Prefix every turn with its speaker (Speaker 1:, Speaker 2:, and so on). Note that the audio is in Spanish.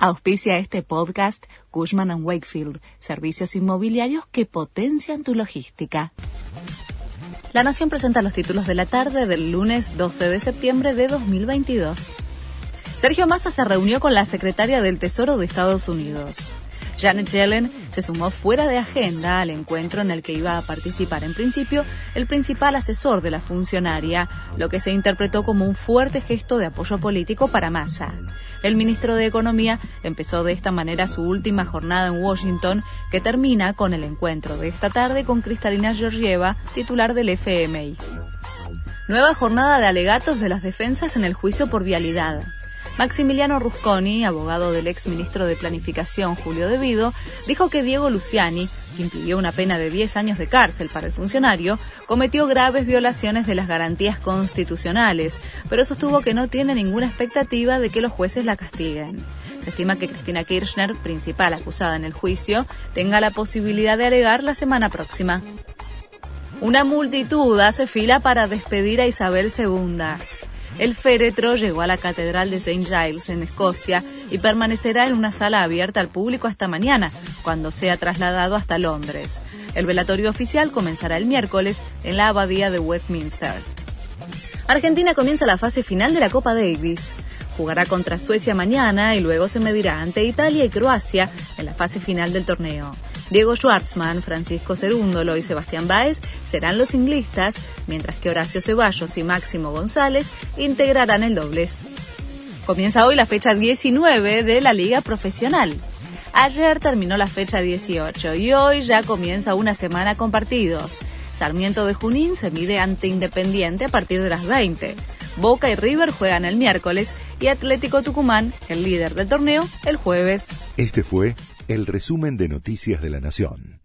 Speaker 1: Auspicia este podcast Cushman ⁇ Wakefield, servicios inmobiliarios que potencian tu logística. La Nación presenta los títulos de la tarde del lunes 12 de septiembre de 2022. Sergio Massa se reunió con la secretaria del Tesoro de Estados Unidos. Janet Yellen se sumó fuera de agenda al encuentro en el que iba a participar en principio el principal asesor de la funcionaria, lo que se interpretó como un fuerte gesto de apoyo político para Massa. El ministro de Economía empezó de esta manera su última jornada en Washington, que termina con el encuentro de esta tarde con Cristalina Georgieva, titular del FMI. Nueva jornada de alegatos de las defensas en el juicio por vialidad. Maximiliano Rusconi, abogado del ex ministro de Planificación Julio De Vido, dijo que Diego Luciani, que impidió una pena de 10 años de cárcel para el funcionario, cometió graves violaciones de las garantías constitucionales, pero sostuvo que no tiene ninguna expectativa de que los jueces la castiguen. Se estima que Cristina Kirchner, principal acusada en el juicio, tenga la posibilidad de alegar la semana próxima. Una multitud hace fila para despedir a Isabel II. El féretro llegó a la Catedral de St. Giles en Escocia y permanecerá en una sala abierta al público hasta mañana, cuando sea trasladado hasta Londres. El velatorio oficial comenzará el miércoles en la abadía de Westminster. Argentina comienza la fase final de la Copa Davis. Jugará contra Suecia mañana y luego se medirá ante Italia y Croacia en la fase final del torneo. Diego Schwartzman, Francisco Cerúndolo y Sebastián Báez serán los singlistas, mientras que Horacio Ceballos y Máximo González integrarán el dobles. Comienza hoy la fecha 19 de la Liga Profesional. Ayer terminó la fecha 18 y hoy ya comienza una semana con partidos. Sarmiento de Junín se mide ante Independiente a partir de las 20. Boca y River juegan el miércoles y Atlético Tucumán, el líder del torneo, el jueves.
Speaker 2: Este fue el resumen de Noticias de la Nación.